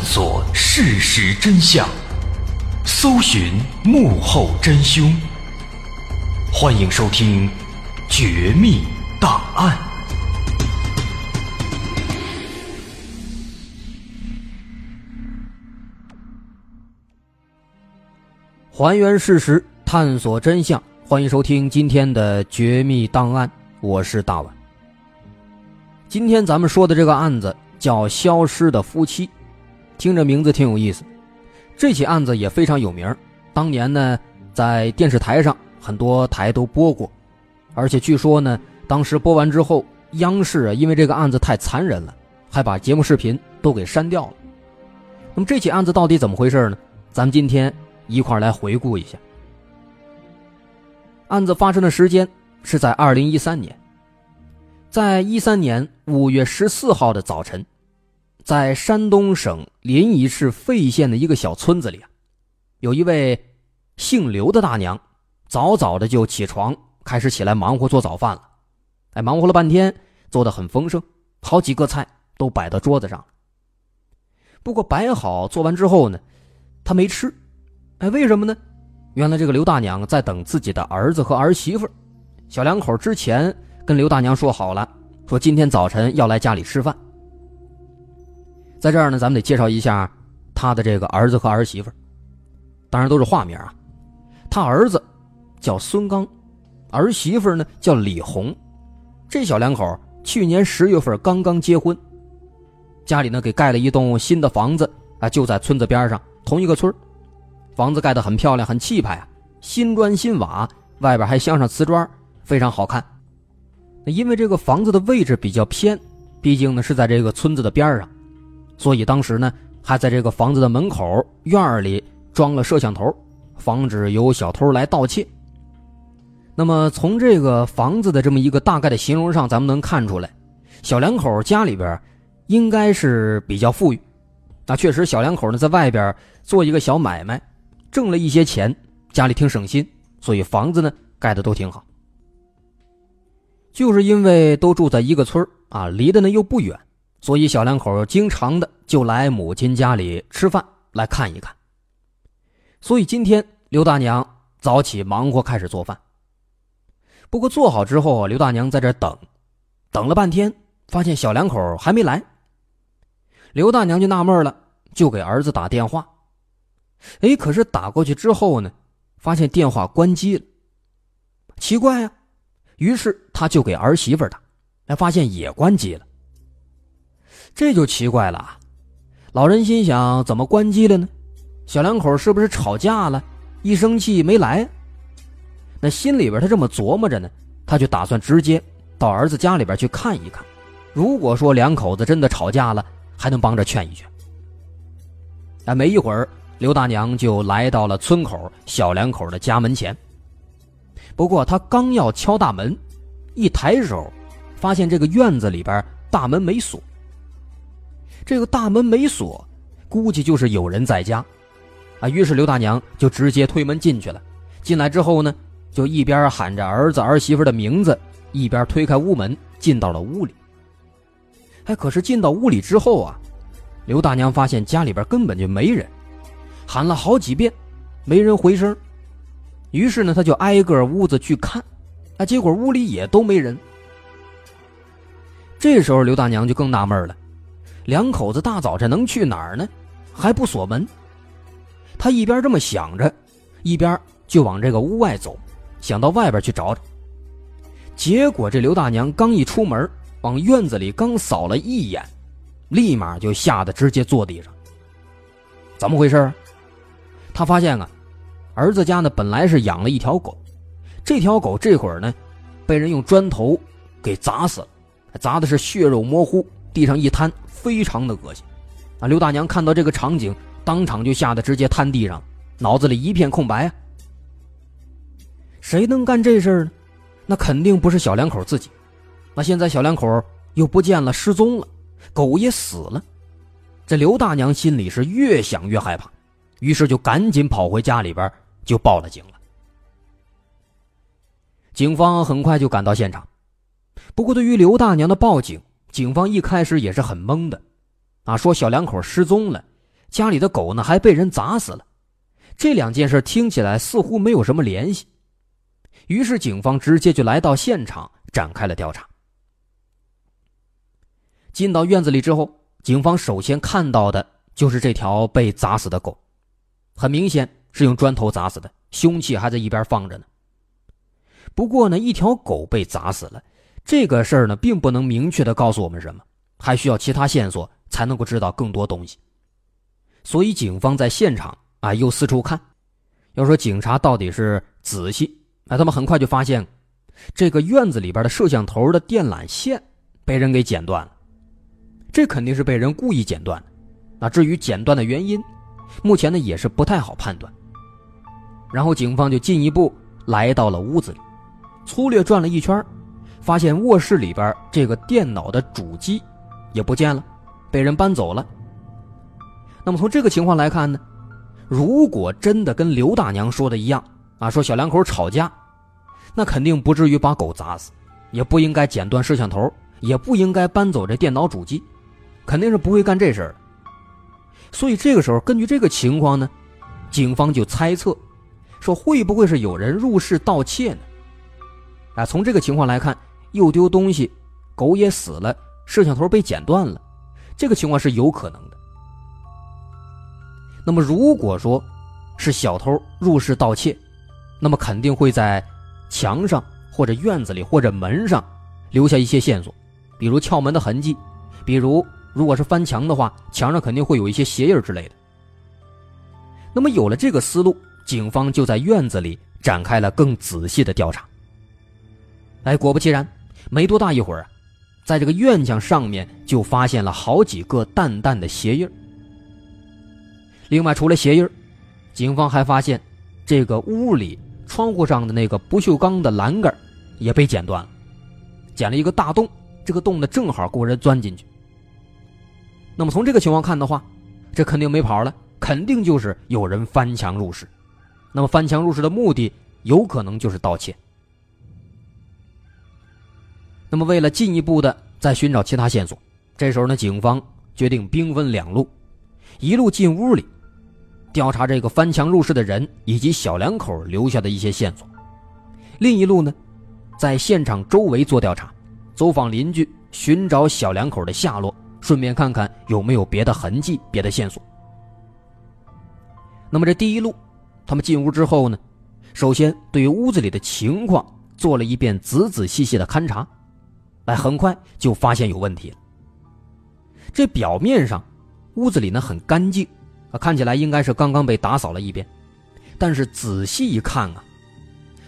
探索事实真相，搜寻幕后真凶。欢迎收听《绝密档案》，还原事实，探索真相。欢迎收听今天的《绝密档案》，我是大碗。今天咱们说的这个案子叫《消失的夫妻》。听着名字挺有意思，这起案子也非常有名。当年呢，在电视台上很多台都播过，而且据说呢，当时播完之后，央视啊因为这个案子太残忍了，还把节目视频都给删掉了。那么这起案子到底怎么回事呢？咱们今天一块来回顾一下。案子发生的时间是在二零一三年，在一三年五月十四号的早晨。在山东省临沂市费县的一个小村子里啊，有一位姓刘的大娘，早早的就起床，开始起来忙活做早饭了。哎，忙活了半天，做的很丰盛，好几个菜都摆到桌子上。不过摆好做完之后呢，她没吃。哎，为什么呢？原来这个刘大娘在等自己的儿子和儿媳妇。小两口之前跟刘大娘说好了，说今天早晨要来家里吃饭。在这儿呢，咱们得介绍一下他的这个儿子和儿媳妇，当然都是化名啊。他儿子叫孙刚，儿媳妇呢叫李红。这小两口去年十月份刚刚结婚，家里呢给盖了一栋新的房子啊，就在村子边上，同一个村房子盖得很漂亮，很气派啊，新砖新瓦，外边还镶上瓷砖，非常好看。那因为这个房子的位置比较偏，毕竟呢是在这个村子的边上。所以当时呢，还在这个房子的门口院里装了摄像头，防止有小偷来盗窃。那么从这个房子的这么一个大概的形容上，咱们能看出来，小两口家里边应该是比较富裕。那确实，小两口呢在外边做一个小买卖，挣了一些钱，家里挺省心，所以房子呢盖的都挺好。就是因为都住在一个村啊，离的呢又不远，所以小两口经常的就来母亲家里吃饭来看一看。所以今天刘大娘早起忙活开始做饭。不过做好之后，刘大娘在这等，等了半天，发现小两口还没来。刘大娘就纳闷了，就给儿子打电话。哎，可是打过去之后呢，发现电话关机了。奇怪呀，于是他就给儿媳妇打，哎，发现也关机了。这就奇怪了，老人心想：怎么关机了呢？小两口是不是吵架了？一生气没来？那心里边他这么琢磨着呢，他就打算直接到儿子家里边去看一看。如果说两口子真的吵架了，还能帮着劝一劝。啊，没一会儿，刘大娘就来到了村口小两口的家门前。不过他刚要敲大门，一抬手，发现这个院子里边大门没锁。这个大门没锁，估计就是有人在家。啊，于是刘大娘就直接推门进去了。进来之后呢？就一边喊着儿子儿媳妇的名字，一边推开屋门进到了屋里。哎，可是进到屋里之后啊，刘大娘发现家里边根本就没人，喊了好几遍，没人回声。于是呢，他就挨个屋子去看，啊，结果屋里也都没人。这时候刘大娘就更纳闷了，两口子大早晨能去哪儿呢？还不锁门。他一边这么想着，一边就往这个屋外走。想到外边去找找，结果这刘大娘刚一出门，往院子里刚扫了一眼，立马就吓得直接坐地上。怎么回事？他发现啊，儿子家呢本来是养了一条狗，这条狗这会儿呢，被人用砖头给砸死了，砸的是血肉模糊，地上一摊，非常的恶心。啊，刘大娘看到这个场景，当场就吓得直接瘫地上，脑子里一片空白啊。谁能干这事儿呢？那肯定不是小两口自己。那现在小两口又不见了，失踪了，狗也死了。这刘大娘心里是越想越害怕，于是就赶紧跑回家里边就报了警了。警方很快就赶到现场，不过对于刘大娘的报警，警方一开始也是很懵的。啊，说小两口失踪了，家里的狗呢还被人砸死了，这两件事听起来似乎没有什么联系。于是，警方直接就来到现场展开了调查。进到院子里之后，警方首先看到的就是这条被砸死的狗，很明显是用砖头砸死的，凶器还在一边放着呢。不过呢，一条狗被砸死了，这个事儿呢，并不能明确的告诉我们什么，还需要其他线索才能够知道更多东西。所以，警方在现场啊又四处看，要说警察到底是仔细。那他们很快就发现，这个院子里边的摄像头的电缆线被人给剪断了，这肯定是被人故意剪断的。那至于剪断的原因，目前呢也是不太好判断。然后警方就进一步来到了屋子里，粗略转了一圈，发现卧室里边这个电脑的主机也不见了，被人搬走了。那么从这个情况来看呢，如果真的跟刘大娘说的一样啊，说小两口吵架。那肯定不至于把狗砸死，也不应该剪断摄像头，也不应该搬走这电脑主机，肯定是不会干这事儿。所以这个时候，根据这个情况呢，警方就猜测，说会不会是有人入室盗窃呢？啊，从这个情况来看，又丢东西，狗也死了，摄像头被剪断了，这个情况是有可能的。那么如果说是小偷入室盗窃，那么肯定会在。墙上或者院子里或者门上留下一些线索，比如撬门的痕迹，比如如果是翻墙的话，墙上肯定会有一些鞋印之类的。那么有了这个思路，警方就在院子里展开了更仔细的调查。哎，果不其然，没多大一会儿啊，在这个院墙上面就发现了好几个淡淡的鞋印。另外，除了鞋印，警方还发现这个屋里。窗户上的那个不锈钢的栏杆也被剪断了，剪了一个大洞，这个洞呢正好够人钻进去。那么从这个情况看的话，这肯定没跑了，肯定就是有人翻墙入室。那么翻墙入室的目的有可能就是盗窃。那么，为了进一步的再寻找其他线索，这时候呢，警方决定兵分两路，一路进屋里调查这个翻墙入室的人以及小两口留下的一些线索，另一路呢，在现场周围做调查，走访邻居，寻找小两口的下落，顺便看看有没有别的痕迹、别的线索。那么这第一路，他们进屋之后呢，首先对于屋子里的情况做了一遍仔仔细细的勘察，哎，很快就发现有问题了。这表面上，屋子里呢很干净，啊，看起来应该是刚刚被打扫了一遍，但是仔细一看啊，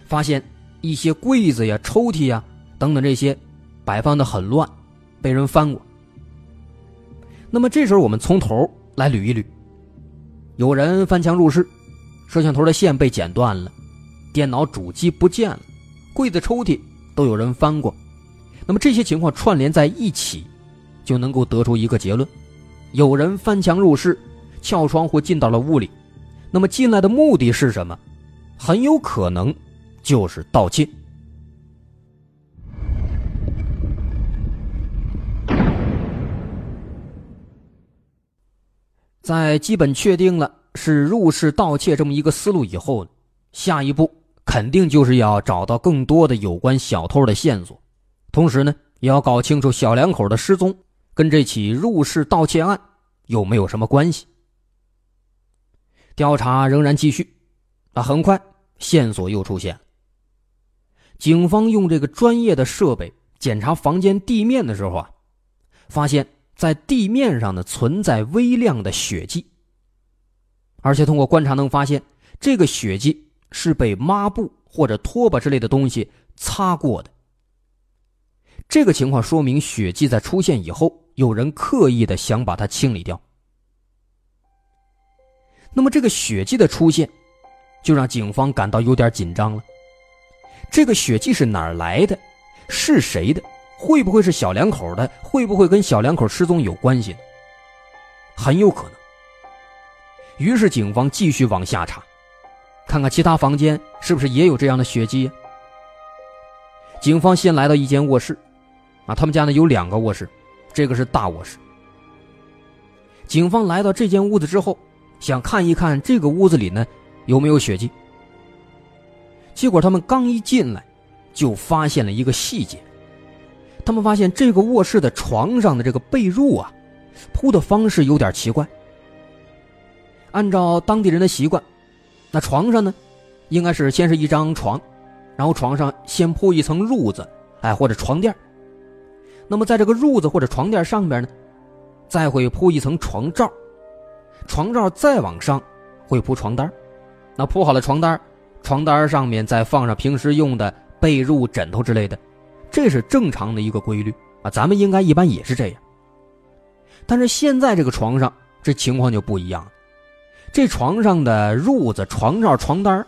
发现一些柜子呀、抽屉呀等等这些摆放的很乱，被人翻过。那么这时候我们从头来捋一捋。有人翻墙入室，摄像头的线被剪断了，电脑主机不见了，柜子抽屉都有人翻过。那么这些情况串联在一起，就能够得出一个结论：有人翻墙入室，撬窗户进到了屋里。那么进来的目的是什么？很有可能就是盗窃。在基本确定了是入室盗窃这么一个思路以后，下一步肯定就是要找到更多的有关小偷的线索，同时呢，也要搞清楚小两口的失踪跟这起入室盗窃案有没有什么关系。调查仍然继续，啊，很快线索又出现了。警方用这个专业的设备检查房间地面的时候啊，发现。在地面上呢，存在微量的血迹，而且通过观察能发现，这个血迹是被抹布或者拖把之类的东西擦过的。这个情况说明血迹在出现以后，有人刻意的想把它清理掉。那么这个血迹的出现，就让警方感到有点紧张了。这个血迹是哪儿来的？是谁的？会不会是小两口的？会不会跟小两口失踪有关系呢？很有可能。于是警方继续往下查，看看其他房间是不是也有这样的血迹。警方先来到一间卧室，他们家呢有两个卧室，这个是大卧室。警方来到这间屋子之后，想看一看这个屋子里呢有没有血迹。结果他们刚一进来，就发现了一个细节。他们发现这个卧室的床上的这个被褥啊，铺的方式有点奇怪。按照当地人的习惯，那床上呢，应该是先是一张床，然后床上先铺一层褥子，哎，或者床垫。那么在这个褥子或者床垫上边呢，再会铺一层床罩，床罩再往上会铺床单。那铺好了床单，床单上面再放上平时用的被褥、枕头之类的。这是正常的一个规律啊，咱们应该一般也是这样。但是现在这个床上这情况就不一样了，这床上的褥子、床罩、床单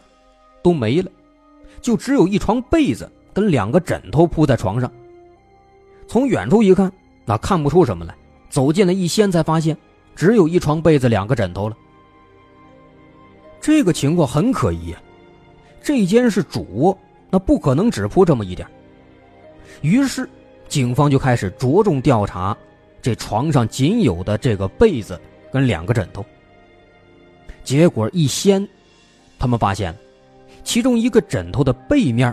都没了，就只有一床被子跟两个枕头铺在床上。从远处一看，那看不出什么来；走近了一掀，才发现只有一床被子、两个枕头了。这个情况很可疑啊，这间是主卧，那不可能只铺这么一点。于是，警方就开始着重调查这床上仅有的这个被子跟两个枕头。结果一掀，他们发现，其中一个枕头的背面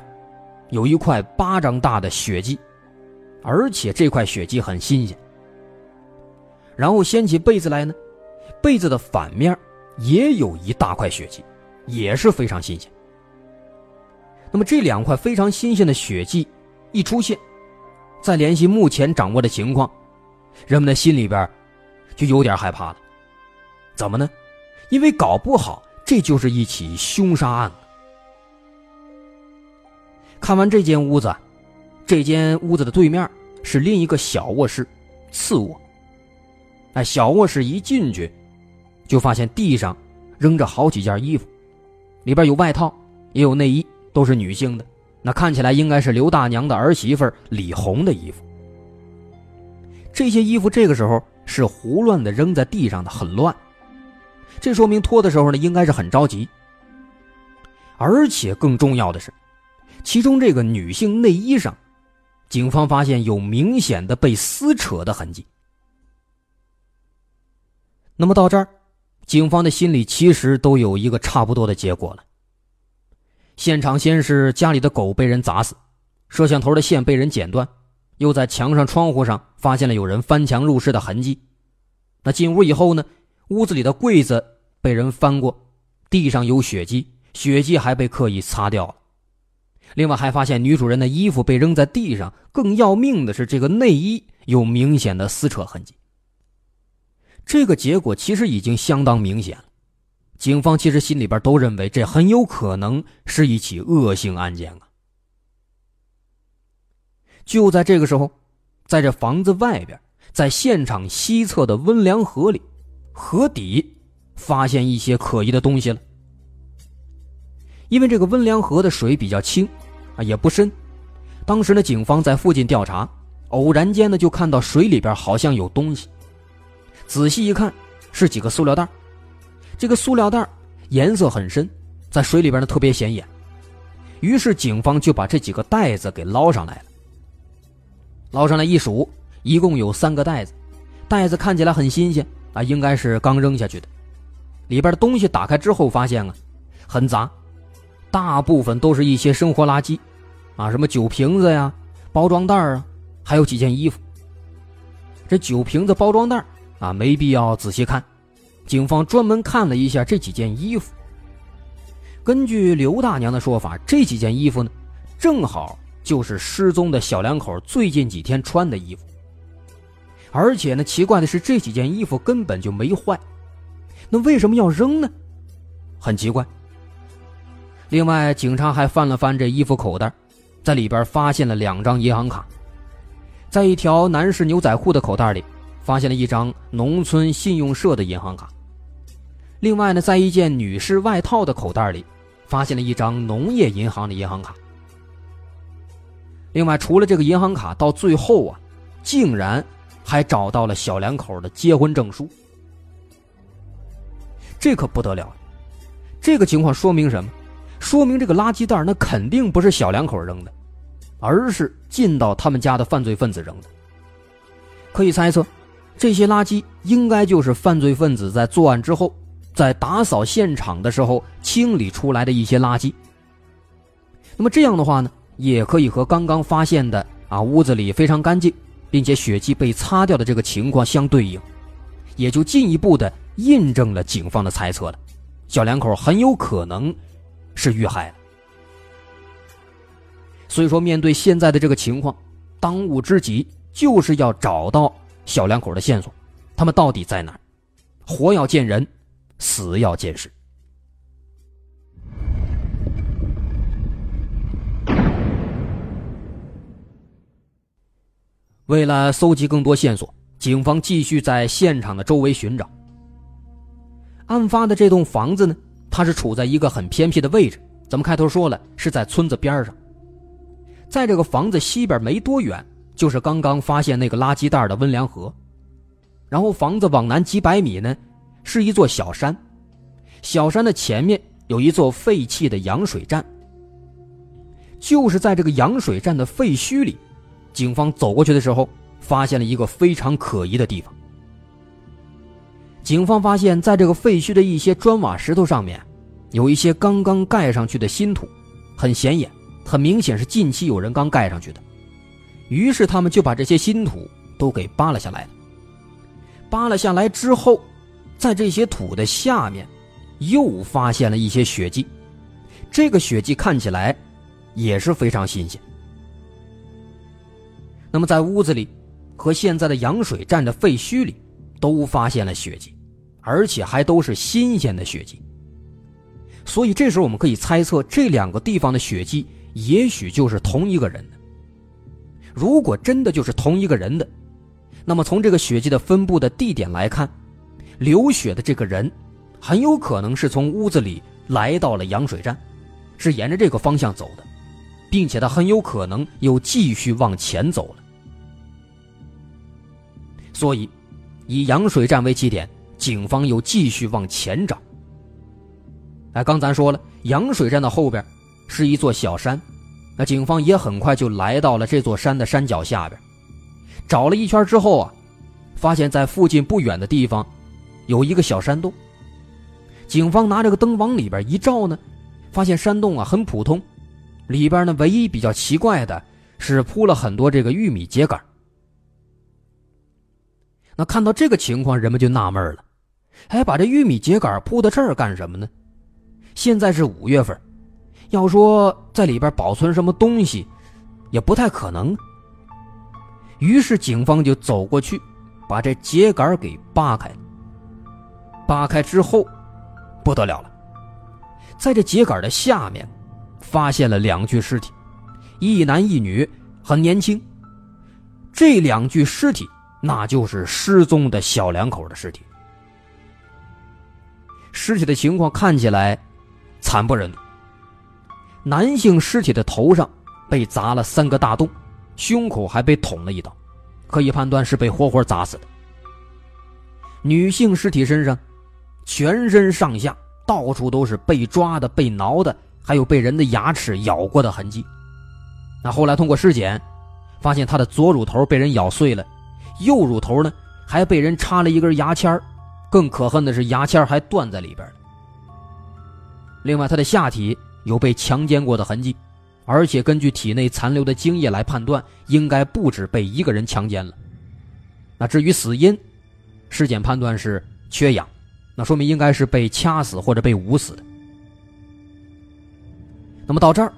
有一块巴掌大的血迹，而且这块血迹很新鲜。然后掀起被子来呢，被子的反面也有一大块血迹，也是非常新鲜。那么这两块非常新鲜的血迹。一出现，再联系目前掌握的情况，人们的心里边就有点害怕了。怎么呢？因为搞不好这就是一起凶杀案。看完这间屋子，这间屋子的对面是另一个小卧室，次卧。哎，小卧室一进去，就发现地上扔着好几件衣服，里边有外套，也有内衣，都是女性的。那看起来应该是刘大娘的儿媳妇李红的衣服。这些衣服这个时候是胡乱的扔在地上的，很乱。这说明脱的时候呢，应该是很着急。而且更重要的是，其中这个女性内衣上，警方发现有明显的被撕扯的痕迹。那么到这儿，警方的心里其实都有一个差不多的结果了。现场先是家里的狗被人砸死，摄像头的线被人剪断，又在墙上、窗户上发现了有人翻墙入室的痕迹。那进屋以后呢，屋子里的柜子被人翻过，地上有血迹，血迹还被刻意擦掉了。另外还发现女主人的衣服被扔在地上，更要命的是，这个内衣有明显的撕扯痕迹。这个结果其实已经相当明显了。警方其实心里边都认为这很有可能是一起恶性案件啊。就在这个时候，在这房子外边，在现场西侧的温凉河里，河底发现一些可疑的东西了。因为这个温良河的水比较清，啊也不深。当时呢，警方在附近调查，偶然间呢就看到水里边好像有东西，仔细一看，是几个塑料袋。这个塑料袋颜色很深，在水里边呢特别显眼，于是警方就把这几个袋子给捞上来了。捞上来一数，一共有三个袋子，袋子看起来很新鲜啊，应该是刚扔下去的。里边的东西打开之后，发现啊，很杂，大部分都是一些生活垃圾，啊，什么酒瓶子呀、包装袋啊，还有几件衣服。这酒瓶子、包装袋啊，没必要仔细看。警方专门看了一下这几件衣服。根据刘大娘的说法，这几件衣服呢，正好就是失踪的小两口最近几天穿的衣服。而且呢，奇怪的是，这几件衣服根本就没坏，那为什么要扔呢？很奇怪。另外，警察还翻了翻这衣服口袋，在里边发现了两张银行卡，在一条男士牛仔裤的口袋里，发现了一张农村信用社的银行卡。另外呢，在一件女士外套的口袋里，发现了一张农业银行的银行卡。另外，除了这个银行卡，到最后啊，竟然还找到了小两口的结婚证书。这可不得了！这个情况说明什么？说明这个垃圾袋那肯定不是小两口扔的，而是进到他们家的犯罪分子扔的。可以猜测，这些垃圾应该就是犯罪分子在作案之后。在打扫现场的时候清理出来的一些垃圾。那么这样的话呢，也可以和刚刚发现的啊屋子里非常干净，并且血迹被擦掉的这个情况相对应，也就进一步的印证了警方的猜测了。小两口很有可能是遇害了。所以说，面对现在的这个情况，当务之急就是要找到小两口的线索，他们到底在哪儿？活要见人。死要见尸。为了搜集更多线索，警方继续在现场的周围寻找。案发的这栋房子呢，它是处在一个很偏僻的位置。咱们开头说了，是在村子边上。在这个房子西边没多远，就是刚刚发现那个垃圾袋的温良河。然后房子往南几百米呢。是一座小山，小山的前面有一座废弃的羊水站。就是在这个羊水站的废墟里，警方走过去的时候，发现了一个非常可疑的地方。警方发现，在这个废墟的一些砖瓦石头上面，有一些刚刚盖上去的新土，很显眼，很明显是近期有人刚盖上去的。于是他们就把这些新土都给扒了下来了。扒了下来之后。在这些土的下面，又发现了一些血迹，这个血迹看起来也是非常新鲜。那么在屋子里和现在的羊水站的废墟里，都发现了血迹，而且还都是新鲜的血迹。所以这时候我们可以猜测，这两个地方的血迹也许就是同一个人的。如果真的就是同一个人的，那么从这个血迹的分布的地点来看。流血的这个人，很有可能是从屋子里来到了羊水站，是沿着这个方向走的，并且他很有可能又继续往前走了。所以，以羊水站为起点，警方又继续往前找。哎，刚咱说了，羊水站的后边是一座小山，那警方也很快就来到了这座山的山脚下边，找了一圈之后啊，发现在附近不远的地方有一个小山洞。警方拿这个灯往里边一照呢，发现山洞啊很普通，里边呢唯一比较奇怪的是铺了很多这个玉米秸秆。那看到这个情况，人们就纳闷了，哎，把这玉米秸秆铺到这儿干什么呢？现在是五月份，要说在里边保存什么东西，也不太可能。于是警方就走过去，把这秸秆给扒开。扒开之后，不得了了，在这秸秆的下面，发现了两具尸体，一男一女，很年轻。这两具尸体，那就是失踪的小两口的尸体。尸体的情况看起来。惨不忍睹。男性尸体的头上被砸了三个大洞，胸口还被捅了一刀，可以判断是被活活砸死的。女性尸体身上，全身上下到处都是被抓的、被挠的，还有被人的牙齿咬过的痕迹。那后来通过尸检，发现她的左乳头被人咬碎了，右乳头呢还被人插了一根牙签更可恨的是牙签还断在里边。另外，他的下体有被强奸过的痕迹，而且根据体内残留的精液来判断，应该不止被一个人强奸了。那至于死因，尸检判断是缺氧，那说明应该是被掐死或者被捂死的。那么到这儿，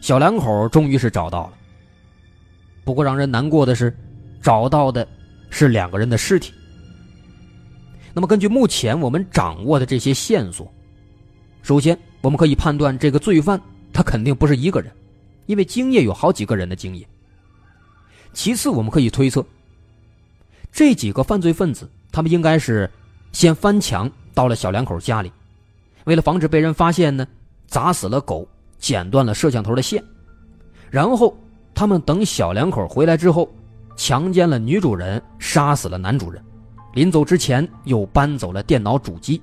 小两口终于是找到了。不过让人难过的是，找到的是两个人的尸体。那么根据目前我们掌握的这些线索。首先，我们可以判断这个罪犯他肯定不是一个人，因为精液有好几个人的精液。其次，我们可以推测，这几个犯罪分子他们应该是先翻墙到了小两口家里，为了防止被人发现呢，砸死了狗，剪断了摄像头的线，然后他们等小两口回来之后，强奸了女主人，杀死了男主人，临走之前又搬走了电脑主机。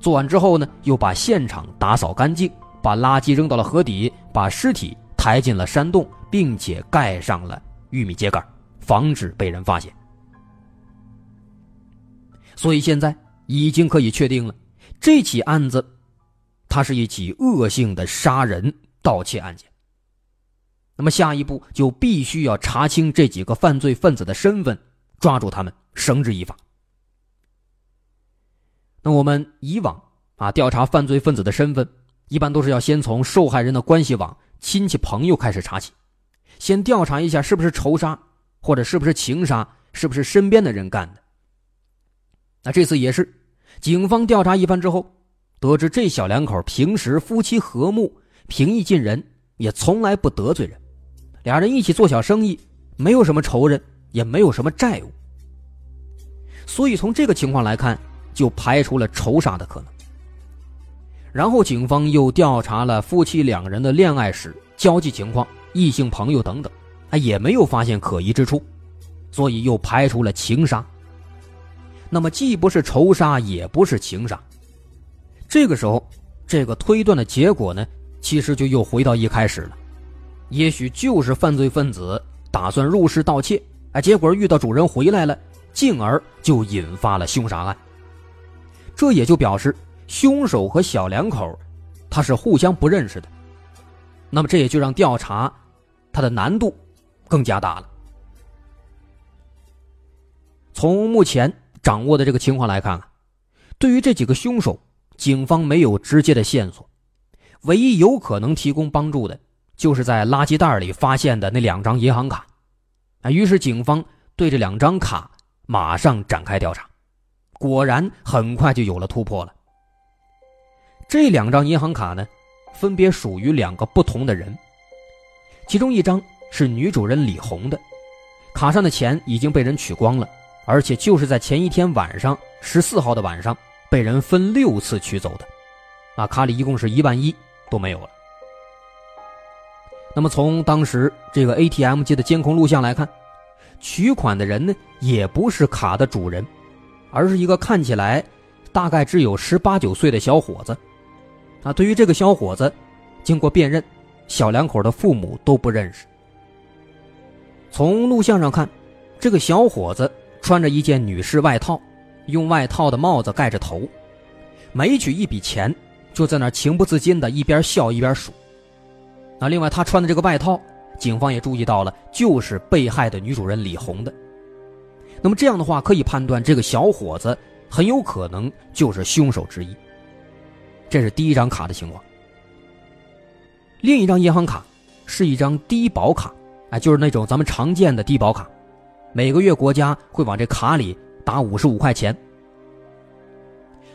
做完之后呢，又把现场打扫干净，把垃圾扔到了河底，把尸体抬进了山洞，并且盖上了玉米秸秆，防止被人发现。所以现在已经可以确定了，这起案子，它是一起恶性的杀人盗窃案件。那么下一步就必须要查清这几个犯罪分子的身份，抓住他们，绳之以法。那我们以往啊调查犯罪分子的身份，一般都是要先从受害人的关系网、亲戚朋友开始查起，先调查一下是不是仇杀，或者是不是情杀，是不是身边的人干的。那这次也是，警方调查一番之后，得知这小两口平时夫妻和睦、平易近人，也从来不得罪人，俩人一起做小生意，没有什么仇人，也没有什么债务。所以从这个情况来看。就排除了仇杀的可能。然后警方又调查了夫妻两人的恋爱史、交际情况、异性朋友等等，啊，也没有发现可疑之处，所以又排除了情杀。那么既不是仇杀，也不是情杀。这个时候，这个推断的结果呢，其实就又回到一开始了，也许就是犯罪分子打算入室盗窃，啊，结果遇到主人回来了，进而就引发了凶杀案。这也就表示凶手和小两口他是互相不认识的，那么这也就让调查他的难度更加大了。从目前掌握的这个情况来看啊，对于这几个凶手，警方没有直接的线索，唯一有可能提供帮助的，就是在垃圾袋里发现的那两张银行卡啊。于是警方对这两张卡马上展开调查。果然，很快就有了突破了。这两张银行卡呢，分别属于两个不同的人。其中一张是女主人李红的，卡上的钱已经被人取光了，而且就是在前一天晚上，十四号的晚上，被人分六次取走的。啊，卡里一共是一万一都没有了。那么从当时这个 ATM 机的监控录像来看，取款的人呢，也不是卡的主人。而是一个看起来大概只有十八九岁的小伙子，啊，对于这个小伙子，经过辨认，小两口的父母都不认识。从录像上看，这个小伙子穿着一件女士外套，用外套的帽子盖着头，每取一笔钱，就在那情不自禁的一边笑一边数。那另外，他穿的这个外套，警方也注意到了，就是被害的女主人李红的。那么这样的话，可以判断这个小伙子很有可能就是凶手之一。这是第一张卡的情况。另一张银行卡是一张低保卡，哎，就是那种咱们常见的低保卡，每个月国家会往这卡里打五十五块钱。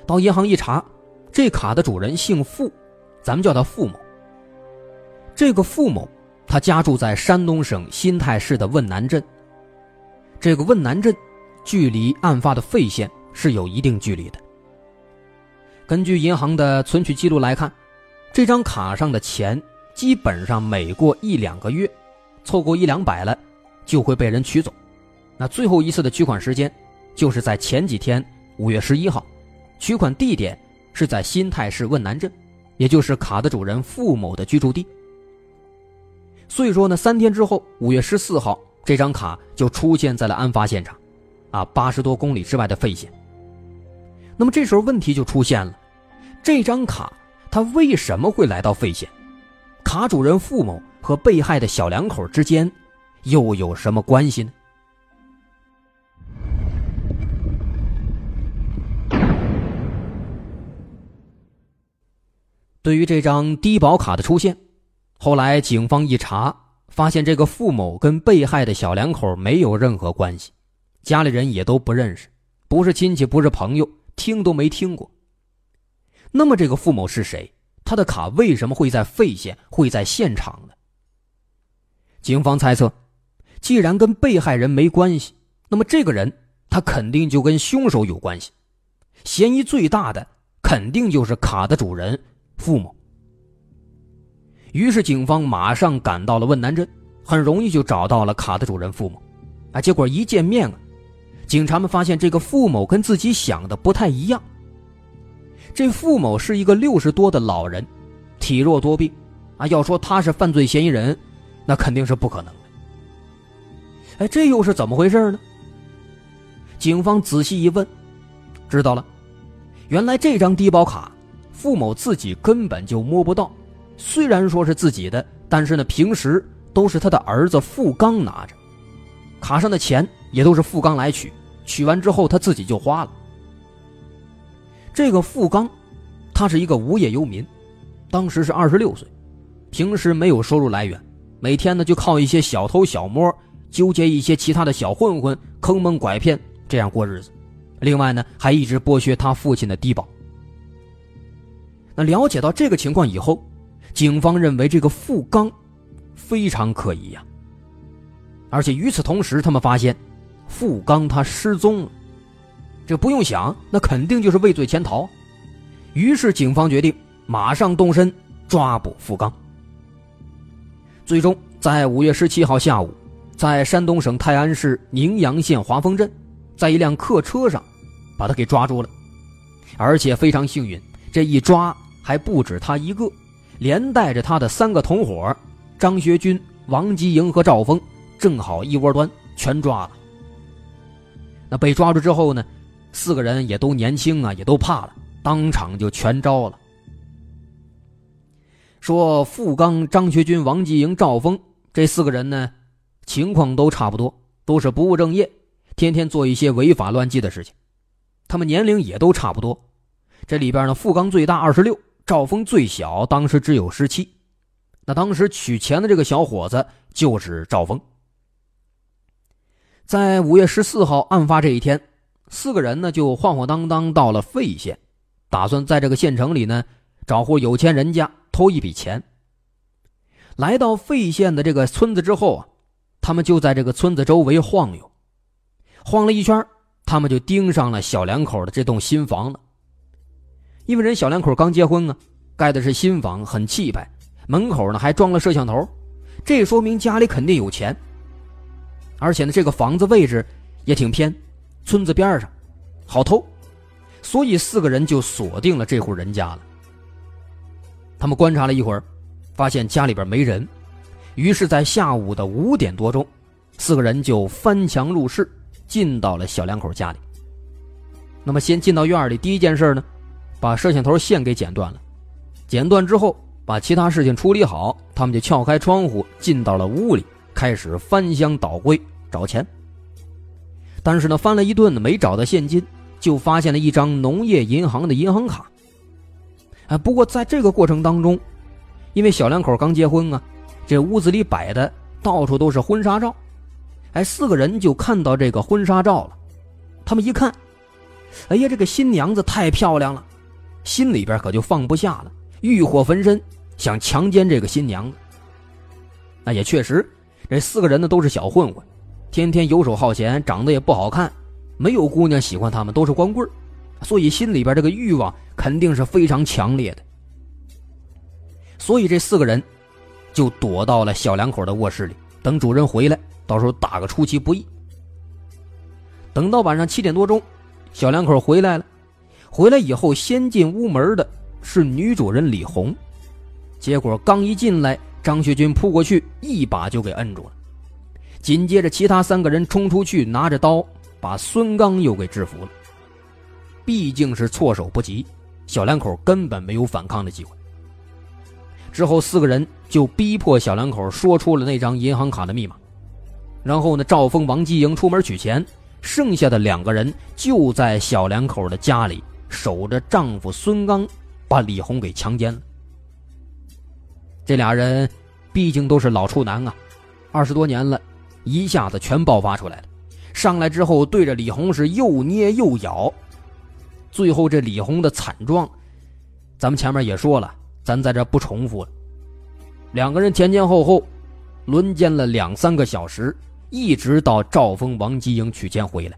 到银行一查，这卡的主人姓付，咱们叫他付某。这个付某，他家住在山东省新泰市的汶南镇。这个汶南镇，距离案发的费县是有一定距离的。根据银行的存取记录来看，这张卡上的钱基本上每过一两个月，凑够一两百了，就会被人取走。那最后一次的取款时间，就是在前几天五月十一号，取款地点是在新泰市汶南镇，也就是卡的主人付某的居住地。所以说呢，三天之后，五月十四号。这张卡就出现在了案发现场，啊，八十多公里之外的费县。那么这时候问题就出现了，这张卡它为什么会来到费县？卡主人付某和被害的小两口之间又有什么关系呢？对于这张低保卡的出现，后来警方一查。发现这个付某跟被害的小两口没有任何关系，家里人也都不认识，不是亲戚，不是朋友，听都没听过。那么这个付某是谁？他的卡为什么会在费县，会在现场呢？警方猜测，既然跟被害人没关系，那么这个人他肯定就跟凶手有关系，嫌疑最大的肯定就是卡的主人付某。于是，警方马上赶到了汶南镇，很容易就找到了卡的主人付某。啊，结果一见面啊，警察们发现这个付某跟自己想的不太一样。这付某是一个六十多的老人，体弱多病，啊，要说他是犯罪嫌疑人，那肯定是不可能的。哎，这又是怎么回事呢？警方仔细一问，知道了，原来这张低保卡，付某自己根本就摸不到。虽然说是自己的，但是呢，平时都是他的儿子富刚拿着，卡上的钱也都是富刚来取，取完之后他自己就花了。这个富刚，他是一个无业游民，当时是二十六岁，平时没有收入来源，每天呢就靠一些小偷小摸，纠结一些其他的小混混，坑蒙拐骗这样过日子。另外呢，还一直剥削他父亲的低保。那了解到这个情况以后。警方认为这个付刚非常可疑呀，而且与此同时，他们发现付刚他失踪了，这不用想，那肯定就是畏罪潜逃。于是，警方决定马上动身抓捕付刚。最终，在五月十七号下午，在山东省泰安市宁阳县华丰镇，在一辆客车上把他给抓住了，而且非常幸运，这一抓还不止他一个。连带着他的三个同伙张学军、王吉营和赵峰，正好一窝端全抓了。那被抓住之后呢，四个人也都年轻啊，也都怕了，当场就全招了。说付刚、张学军、王吉营、赵峰这四个人呢，情况都差不多，都是不务正业，天天做一些违法乱纪的事情。他们年龄也都差不多，这里边呢，付刚最大，二十六。赵峰最小，当时只有十七。那当时取钱的这个小伙子就是赵峰。在五月十四号案发这一天，四个人呢就晃晃荡荡到了费县，打算在这个县城里呢找户有钱人家偷一笔钱。来到费县的这个村子之后啊，他们就在这个村子周围晃悠，晃了一圈，他们就盯上了小两口的这栋新房子。因为人小两口刚结婚啊，盖的是新房，很气派，门口呢还装了摄像头，这说明家里肯定有钱。而且呢，这个房子位置也挺偏，村子边上，好偷，所以四个人就锁定了这户人家了。他们观察了一会儿，发现家里边没人，于是，在下午的五点多钟，四个人就翻墙入室，进到了小两口家里。那么，先进到院里，第一件事呢，把摄像头线给剪断了。剪断之后，把其他事情处理好，他们就撬开窗户，进到了屋里，开始翻箱倒柜找钱。但是呢，翻了一顿没找到现金，就发现了一张农业银行的银行卡。哎，不过在这个过程当中，因为小两口刚结婚啊，这屋子里摆的到处都是婚纱照，哎，四个人就看到这个婚纱照了。他们一看，哎呀，这个新娘子太漂亮了，心里边可就放不下了，欲火焚身，想强奸这个新娘子。那也确实，这四个人呢都是小混混，天天游手好闲，长得也不好看，没有姑娘喜欢他们，都是光棍所以心里边这个欲望肯定是非常强烈的，所以这四个人就躲到了小两口的卧室里，等主人回来，到时候打个出其不意。等到晚上七点多钟，小两口回来了，回来以后先进屋门的是女主人李红，结果刚一进来，张学军扑过去一把就给摁住了，紧接着其他三个人冲出去拿着刀，把孙刚又给制服了。毕竟是措手不及，小两口根本没有反抗的机会。之后四个人就逼迫小两口说出了那张银行卡的密码，然后呢，赵峰、王继英出门取钱，剩下的两个人就在小两口的家里守着丈夫孙刚，把李红给强奸了。这俩人毕竟都是老处男啊，二十多年了，一下子全爆发出来了。上来之后对着李红是又捏又咬。最后，这李红的惨状，咱们前面也说了，咱在这不重复了。两个人前前后后轮奸了两三个小时，一直到赵峰、王吉英取钱回来。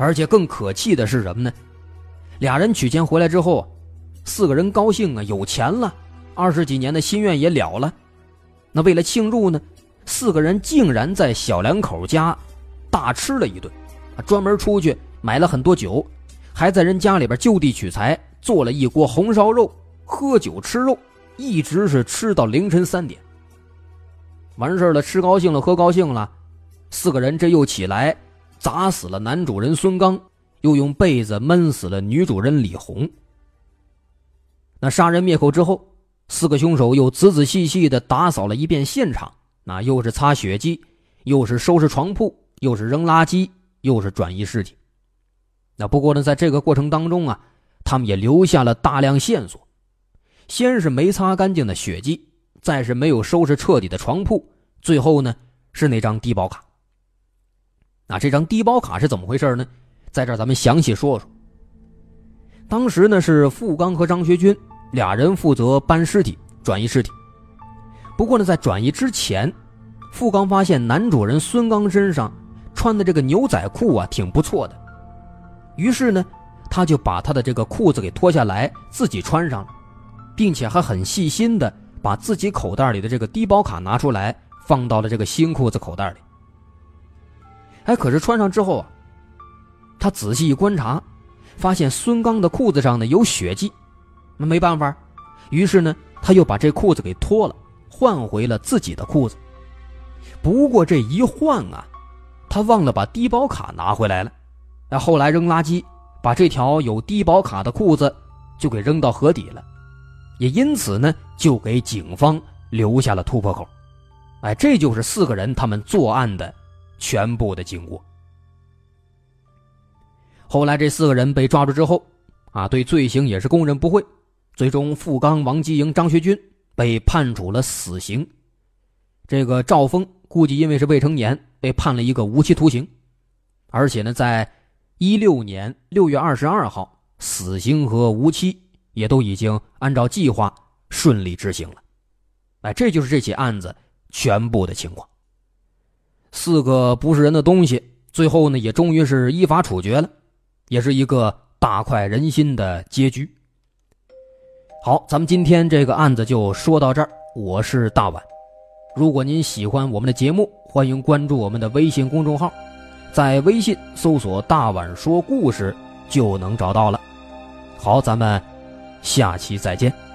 而且更可气的是什么呢？俩人取钱回来之后，四个人高兴啊，有钱了，二十几年的心愿也了了。那为了庆祝呢，四个人竟然在小两口家大吃了一顿，专门出去。买了很多酒，还在人家里边就地取材做了一锅红烧肉，喝酒吃肉，一直是吃到凌晨三点。完事了，吃高兴了，喝高兴了，四个人这又起来砸死了男主人孙刚，又用被子闷死了女主人李红。那杀人灭口之后，四个凶手又仔仔细细的打扫了一遍现场，那又是擦血迹，又是收拾床铺，又是扔垃圾，又是转移尸体。那不过呢，在这个过程当中啊，他们也留下了大量线索。先是没擦干净的血迹，再是没有收拾彻底的床铺，最后呢是那张低保卡。那这张低保卡是怎么回事呢？在这儿咱们详细说说。当时呢是付刚和张学军俩人负责搬尸体、转移尸体。不过呢，在转移之前，付刚发现男主人孙刚身上穿的这个牛仔裤啊挺不错的。于是呢，他就把他的这个裤子给脱下来，自己穿上了，并且还很细心的把自己口袋里的这个低保卡拿出来，放到了这个新裤子口袋里。哎，可是穿上之后啊，他仔细一观察，发现孙刚的裤子上呢有血迹，那没办法，于是呢，他又把这裤子给脱了，换回了自己的裤子。不过这一换啊，他忘了把低保卡拿回来了。那后来扔垃圾，把这条有低保卡的裤子就给扔到河底了，也因此呢，就给警方留下了突破口。哎，这就是四个人他们作案的全部的经过。后来这四个人被抓住之后，啊，对罪行也是供认不讳，最终付刚、王继英、张学军被判处了死刑。这个赵峰估计因为是未成年，被判了一个无期徒刑，而且呢，在。一六年六月二十二号，死刑和无期也都已经按照计划顺利执行了。哎，这就是这起案子全部的情况。四个不是人的东西，最后呢也终于是依法处决了，也是一个大快人心的结局。好，咱们今天这个案子就说到这儿。我是大碗，如果您喜欢我们的节目，欢迎关注我们的微信公众号。在微信搜索“大碗说故事”就能找到了。好，咱们下期再见。